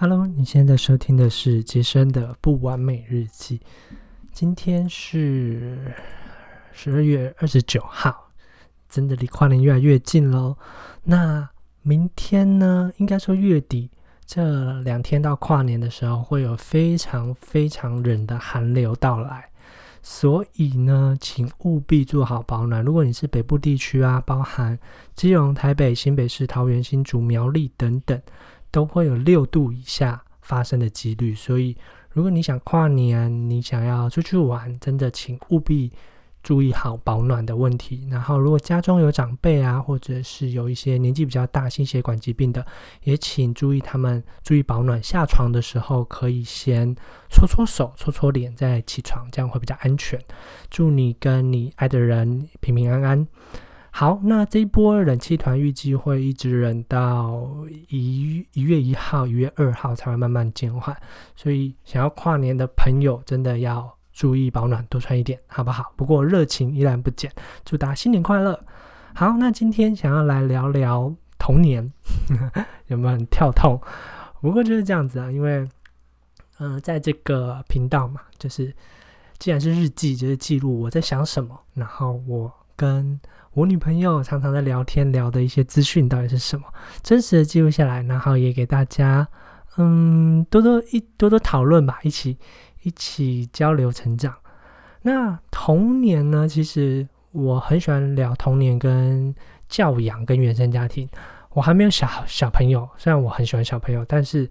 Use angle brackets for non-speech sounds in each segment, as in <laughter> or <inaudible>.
Hello，你现在收听的是杰森的不完美日记。今天是十二月二十九号，真的离跨年越来越近喽。那明天呢？应该说月底这两天到跨年的时候，会有非常非常冷的寒流到来，所以呢，请务必做好保暖。如果你是北部地区啊，包含基隆、台北、新北市、桃园、新竹、苗栗等等。都会有六度以下发生的几率，所以如果你想跨年，你想要出去玩，真的请务必注意好保暖的问题。然后，如果家中有长辈啊，或者是有一些年纪比较大、心血管疾病的，也请注意他们注意保暖。下床的时候可以先搓搓手、搓搓脸再起床，这样会比较安全。祝你跟你爱的人平平安安。好，那这一波冷气团预计会一直冷到一一月一号、一月二号才会慢慢减缓，所以想要跨年的朋友真的要注意保暖，多穿一点，好不好？不过热情依然不减，祝大家新年快乐！好，那今天想要来聊聊童年，有没有很跳痛？不过就是这样子啊，因为嗯，在这个频道嘛，就是既然是日记，就是记录我在想什么，然后我跟。我女朋友常常在聊天聊的一些资讯到底是什么？真实的记录下来，然后也给大家，嗯，多多一多多讨论吧，一起一起交流成长。那童年呢？其实我很喜欢聊童年跟教养跟原生家庭。我还没有小小朋友，虽然我很喜欢小朋友，但是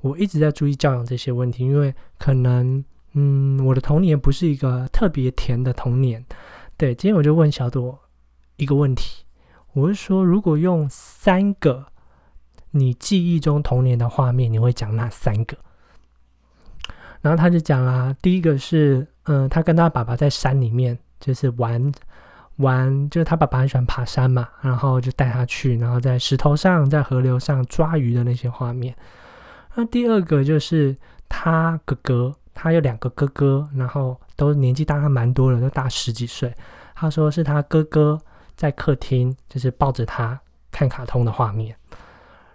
我一直在注意教养这些问题，因为可能，嗯，我的童年不是一个特别甜的童年。对，今天我就问小朵。一个问题，我是说，如果用三个你记忆中童年的画面，你会讲哪三个？然后他就讲啦，第一个是，嗯，他跟他爸爸在山里面，就是玩玩，就是他爸爸很喜欢爬山嘛，然后就带他去，然后在石头上、在河流上抓鱼的那些画面。那第二个就是他哥哥，他有两个哥哥，然后都年纪大他蛮多了，都大十几岁。他说是他哥哥。在客厅，就是抱着他看卡通的画面，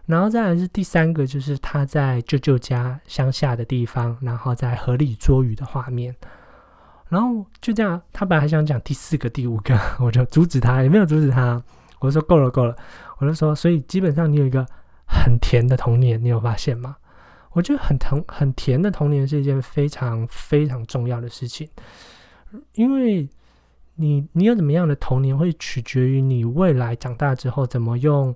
然后再来是第三个，就是他在舅舅家乡下的地方，然后在河里捉鱼的画面，然后就这样，他本来还想讲第四个、第五个，我就阻止他，也没有阻止他，我说够了够了，我就说，所以基本上你有一个很甜的童年，你有发现吗？我觉得很疼、很甜的童年是一件非常非常重要的事情，因为。你你有怎么样的童年，会取决于你未来长大之后怎么用，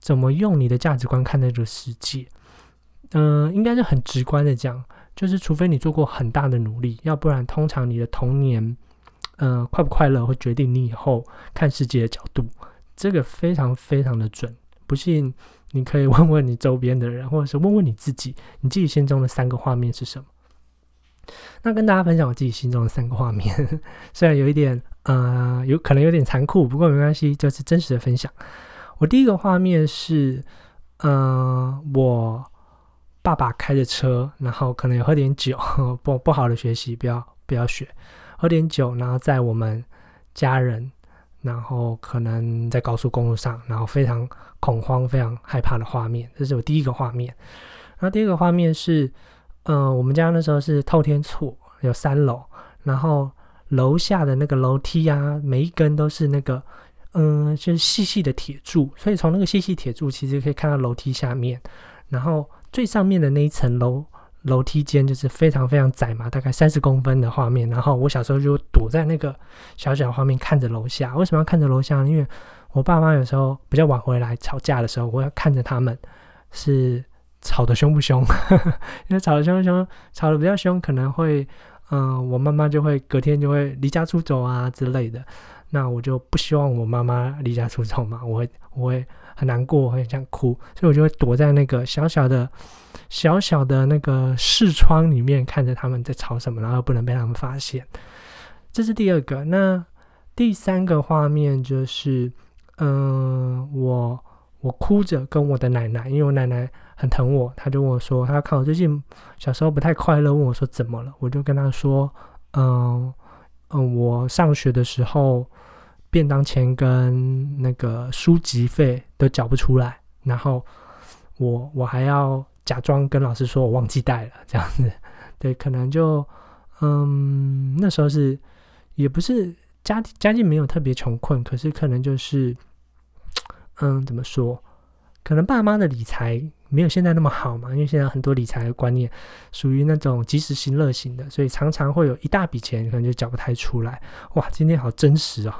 怎么用你的价值观看待这个世界。嗯，应该是很直观的讲，就是除非你做过很大的努力，要不然通常你的童年，嗯，快不快乐会决定你以后看世界的角度。这个非常非常的准，不信你可以 <laughs> 问问你周边的人，或者是问问你自己，你自己心中的三个画面是什么？那跟大家分享我自己心中的三个画面，<laughs> 虽然有一点，呃，有可能有点残酷，不过没关系，就是真实的分享。我第一个画面是，嗯，我爸爸开着车，然后可能有喝点酒，不不好的学习，不要不要学，喝点酒，然后在我们家人，然后可能在高速公路上，然后非常恐慌、非常害怕的画面，这是我第一个画面。然后第二个画面是。嗯，我们家那时候是透天厝，有三楼，然后楼下的那个楼梯啊，每一根都是那个，嗯，就是细细的铁柱，所以从那个细细铁柱其实可以看到楼梯下面，然后最上面的那一层楼楼梯间就是非常非常窄嘛，大概三十公分的画面，然后我小时候就躲在那个小小画面看着楼下，为什么要看着楼下？因为我爸妈有时候比较晚回来吵架的时候，我要看着他们是。吵得凶不凶？<laughs> 因为吵得凶不凶，吵得比较凶，可能会，嗯，我妈妈就会隔天就会离家出走啊之类的。那我就不希望我妈妈离家出走嘛，我会我会很难过，会想哭，所以我就会躲在那个小小的、小小的那个视窗里面，看着他们在吵什么，然后不能被他们发现。这是第二个。那第三个画面就是，嗯，我我哭着跟我的奶奶，因为我奶奶。很疼我，他就问我说：“他看我最近小时候不太快乐，问我说怎么了？”我就跟他说：“嗯嗯，我上学的时候便当钱跟那个书籍费都缴不出来，然后我我还要假装跟老师说我忘记带了这样子，对，可能就嗯那时候是也不是家家境没有特别穷困，可是可能就是嗯怎么说，可能爸妈的理财。没有现在那么好嘛，因为现在很多理财的观念属于那种及时行乐型的，所以常常会有一大笔钱可能就缴不太出来。哇，今天好真实哦，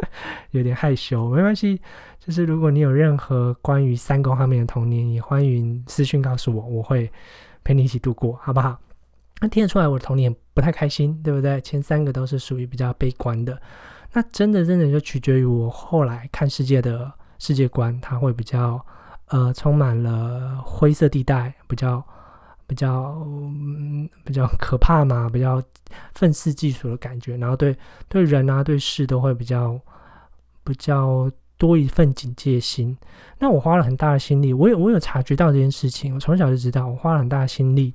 <laughs> 有点害羞，没关系。就是如果你有任何关于三公方面的童年，也欢迎私讯告诉我，我会陪你一起度过，好不好？那听得出来我的童年不太开心，对不对？前三个都是属于比较悲观的，那真的真的就取决于我后来看世界的世界观，它会比较。呃，充满了灰色地带，比较比较比较可怕嘛，比较愤世嫉俗的感觉，然后对对人啊，对事都会比较比较多一份警戒心。那我花了很大的心力，我有我有察觉到这件事情，我从小就知道，我花了很大的心力。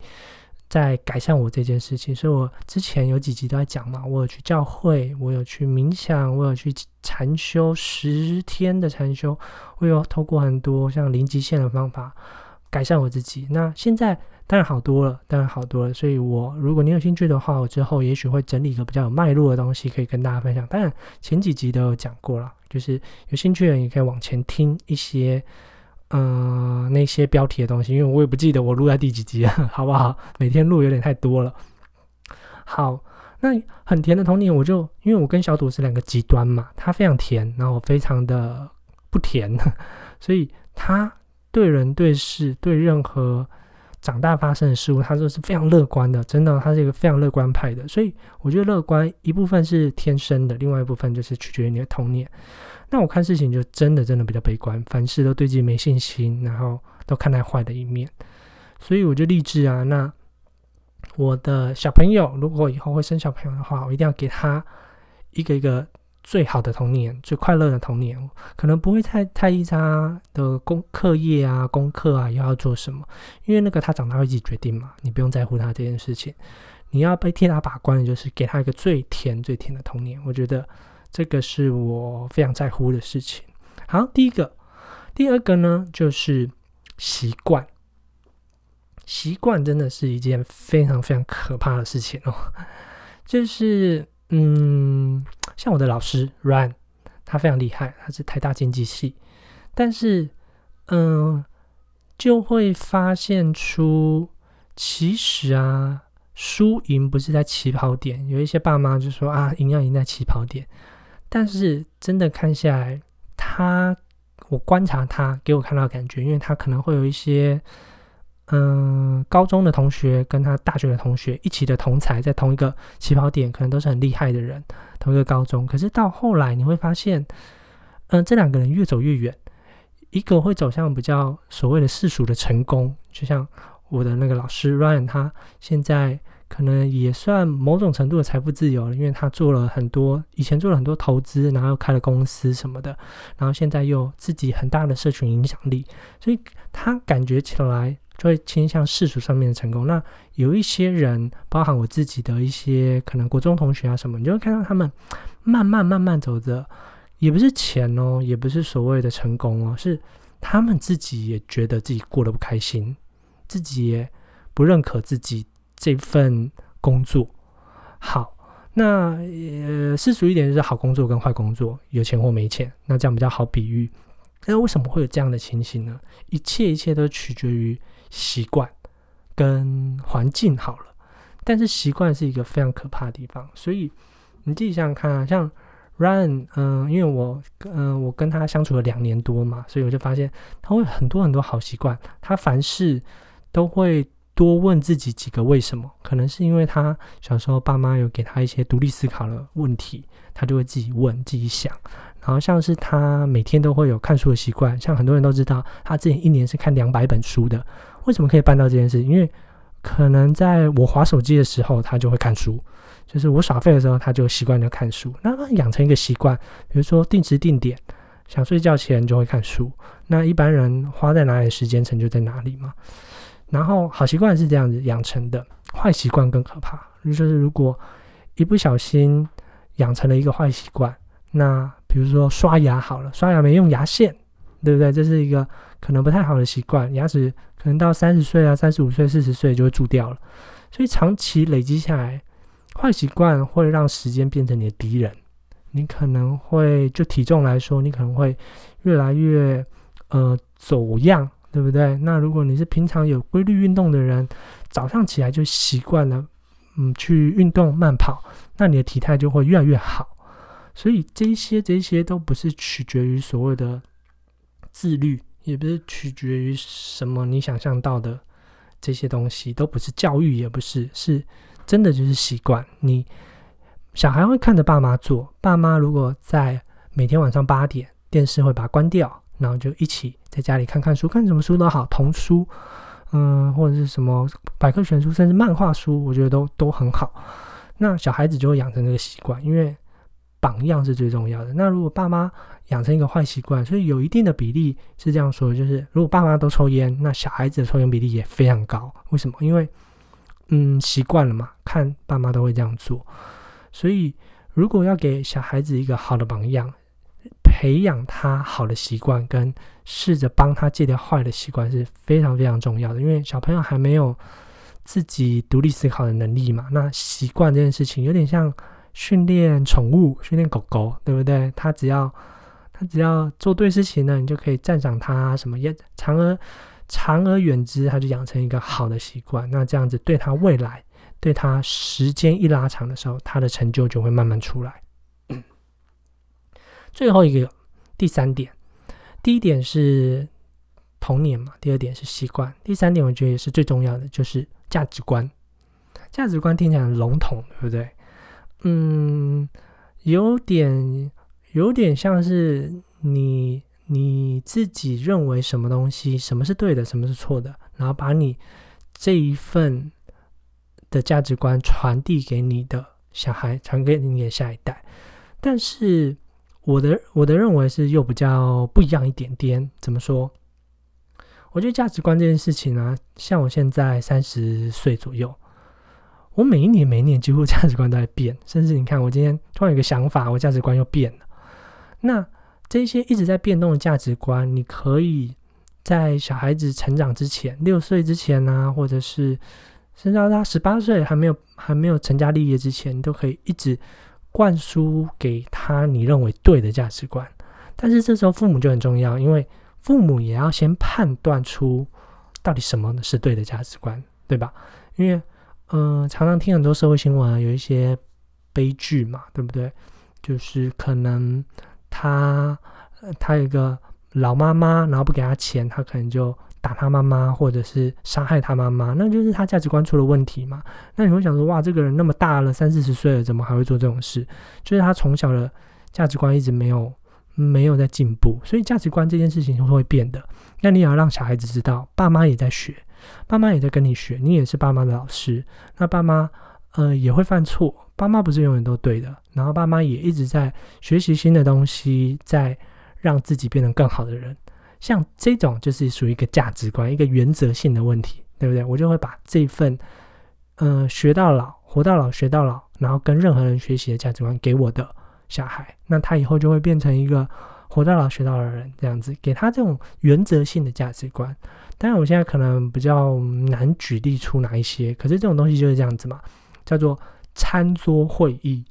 在改善我这件事情，所以我之前有几集都在讲嘛，我有去教会，我有去冥想，我有去禅修十天的禅修，我有透过很多像零极限的方法改善我自己。那现在当然好多了，当然好多了。所以我如果你有兴趣的话，我之后也许会整理一个比较有脉络的东西，可以跟大家分享。当然前几集都有讲过了，就是有兴趣的人也可以往前听一些。嗯，那些标题的东西，因为我也不记得我录在第几集了，<laughs> 好不好？每天录有点太多了。好，那很甜的童年，我就因为我跟小朵是两个极端嘛，他非常甜，然后我非常的不甜，<laughs> 所以他对人对事对任何长大发生的事物，他都是非常乐观的，真的，他是一个非常乐观派的。所以我觉得乐观一部分是天生的，另外一部分就是取决于你的童年。那我看事情就真的真的比较悲观，凡事都对自己没信心，然后都看待坏的一面，所以我就立志啊，那我的小朋友如果以后会生小朋友的话，我一定要给他一个一个最好的童年，最快乐的童年，可能不会太太依他的功课业啊、功课啊，又要做什么，因为那个他长大会自己决定嘛，你不用在乎他这件事情，你要被替他把关的就是给他一个最甜最甜的童年，我觉得。这个是我非常在乎的事情。好，第一个，第二个呢，就是习惯。习惯真的是一件非常非常可怕的事情哦。就是，嗯，像我的老师 Ryan，他非常厉害，他是台大经济系，但是，嗯，就会发现出，其实啊，输赢不是在起跑点。有一些爸妈就说啊，赢要赢在起跑点。但是真的看下来，他我观察他给我看到感觉，因为他可能会有一些，嗯，高中的同学跟他大学的同学一起的同才，在同一个起跑点，可能都是很厉害的人，同一个高中。可是到后来你会发现，嗯，这两个人越走越远，一个会走向比较所谓的世俗的成功，就像我的那个老师 Ryan，他现在。可能也算某种程度的财富自由了，因为他做了很多，以前做了很多投资，然后开了公司什么的，然后现在又自己很大的社群影响力，所以他感觉起来就会倾向世俗上面的成功。那有一些人，包含我自己的一些可能国中同学啊什么，你就会看到他们慢慢慢慢走着，也不是钱哦，也不是所谓的成功哦，是他们自己也觉得自己过得不开心，自己也不认可自己。这份工作好，那呃世俗一点就是好工作跟坏工作，有钱或没钱，那这样比较好比喻。那为什么会有这样的情形呢？一切一切都取决于习惯跟环境好了，但是习惯是一个非常可怕的地方。所以你自己想想看啊，像 Ryan，嗯，因为我嗯我跟他相处了两年多嘛，所以我就发现他会很多很多好习惯，他凡事都会。多问自己几个为什么，可能是因为他小时候爸妈有给他一些独立思考的问题，他就会自己问、自己想。然后像是他每天都会有看书的习惯，像很多人都知道，他之前一年是看两百本书的。为什么可以办到这件事？因为可能在我划手机的时候，他就会看书；就是我耍废的时候，他就习惯就看书。那养成一个习惯，比如说定时定点，想睡觉前就会看书。那一般人花在哪里时间成就在哪里嘛。然后好习惯是这样子养成的，坏习惯更可怕。就是如果一不小心养成了一个坏习惯，那比如说刷牙好了，刷牙没用牙线，对不对？这是一个可能不太好的习惯，牙齿可能到三十岁啊、三十五岁、四十岁就会蛀掉了。所以长期累积下来，坏习惯会让时间变成你的敌人。你可能会就体重来说，你可能会越来越呃走样，对不对？那如果你是平常有规律运动的人，早上起来就习惯了，嗯，去运动慢跑，那你的体态就会越来越好。所以这些这些都不是取决于所谓的自律，也不是取决于什么你想象到的这些东西，都不是教育，也不是，是真的就是习惯。你小孩会看着爸妈做，爸妈如果在每天晚上八点电视会把它关掉，然后就一起在家里看看书，看什么书都好，童书，嗯，或者是什么百科全书，甚至漫画书，我觉得都都很好。那小孩子就会养成这个习惯，因为。榜样是最重要的。那如果爸妈养成一个坏习惯，所以有一定的比例是这样说，就是如果爸妈都抽烟，那小孩子的抽烟比例也非常高。为什么？因为嗯习惯了嘛，看爸妈都会这样做。所以如果要给小孩子一个好的榜样，培养他好的习惯，跟试着帮他戒掉坏的习惯是非常非常重要的。因为小朋友还没有自己独立思考的能力嘛，那习惯这件事情有点像。训练宠物，训练狗狗，对不对？他只要他只要做对事情呢，你就可以赞赏他什么？也长而长而远之，他就养成一个好的习惯。那这样子对他未来，对他时间一拉长的时候，他的成就就会慢慢出来。最后一个第三点，第一点是童年嘛，第二点是习惯，第三点我觉得也是最重要的，就是价值观。价值观听起来很笼统，对不对？嗯，有点有点像是你你自己认为什么东西，什么是对的，什么是错的，然后把你这一份的价值观传递给你的小孩，传给你的下一代。但是我的我的认为是又比较不一样一点点。怎么说？我觉得价值观这件事情呢，像我现在三十岁左右。我每一年每一年几乎价值观都在变，<laughs> 甚至你看，我今天突然有个想法，我价值观又变了。那这些一直在变动的价值观，你可以在小孩子成长之前，六岁之前呢，或者是甚至到他十八岁还没有还没有成家立业之前，你都可以一直灌输给他你认为对的价值观。但是这时候父母就很重要，因为父母也要先判断出到底什么是对的价值观，对吧？因为嗯，常常听很多社会新闻，有一些悲剧嘛，对不对？就是可能他他有一个老妈妈，然后不给他钱，他可能就打他妈妈，或者是杀害他妈妈，那就是他价值观出了问题嘛。那你会想说，哇，这个人那么大了，三四十岁了，怎么还会做这种事？就是他从小的价值观一直没有没有在进步，所以价值观这件事情是会变的。那你也要让小孩子知道，爸妈也在学。爸妈也在跟你学，你也是爸妈的老师。那爸妈，呃，也会犯错。爸妈不是永远都对的。然后爸妈也一直在学习新的东西，在让自己变成更好的人。像这种就是属于一个价值观、一个原则性的问题，对不对？我就会把这份，呃，学到老、活到老、学到老，然后跟任何人学习的价值观给我的小孩，那他以后就会变成一个活到老、学到老的人。这样子，给他这种原则性的价值观。当然，我现在可能比较难举例出哪一些，可是这种东西就是这样子嘛，叫做餐桌会议。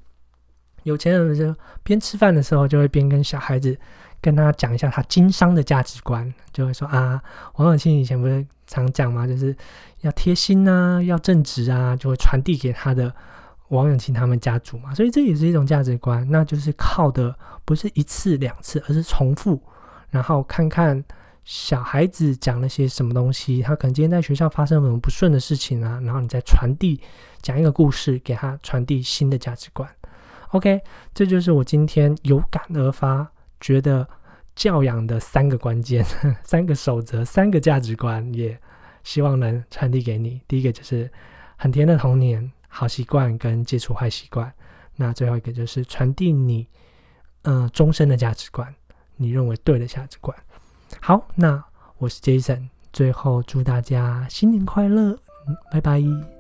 有钱人就边吃饭的时候，就会边跟小孩子跟他讲一下他经商的价值观，就会说啊，王永庆以前不是常讲嘛，就是要贴心啊，要正直啊，就会传递给他的王永庆他们家族嘛。所以这也是一种价值观，那就是靠的不是一次两次，而是重复，然后看看。小孩子讲了些什么东西？他可能今天在学校发生什么不顺的事情啊？然后你再传递讲一个故事给他，传递新的价值观。OK，这就是我今天有感而发，觉得教养的三个关键、<laughs> 三个守则、三个价值观，也希望能传递给你。第一个就是很甜的童年、好习惯跟戒除坏习惯。那最后一个就是传递你嗯终身的价值观，你认为对的价值观。好，那我是 Jason，最后祝大家新年快乐，拜拜。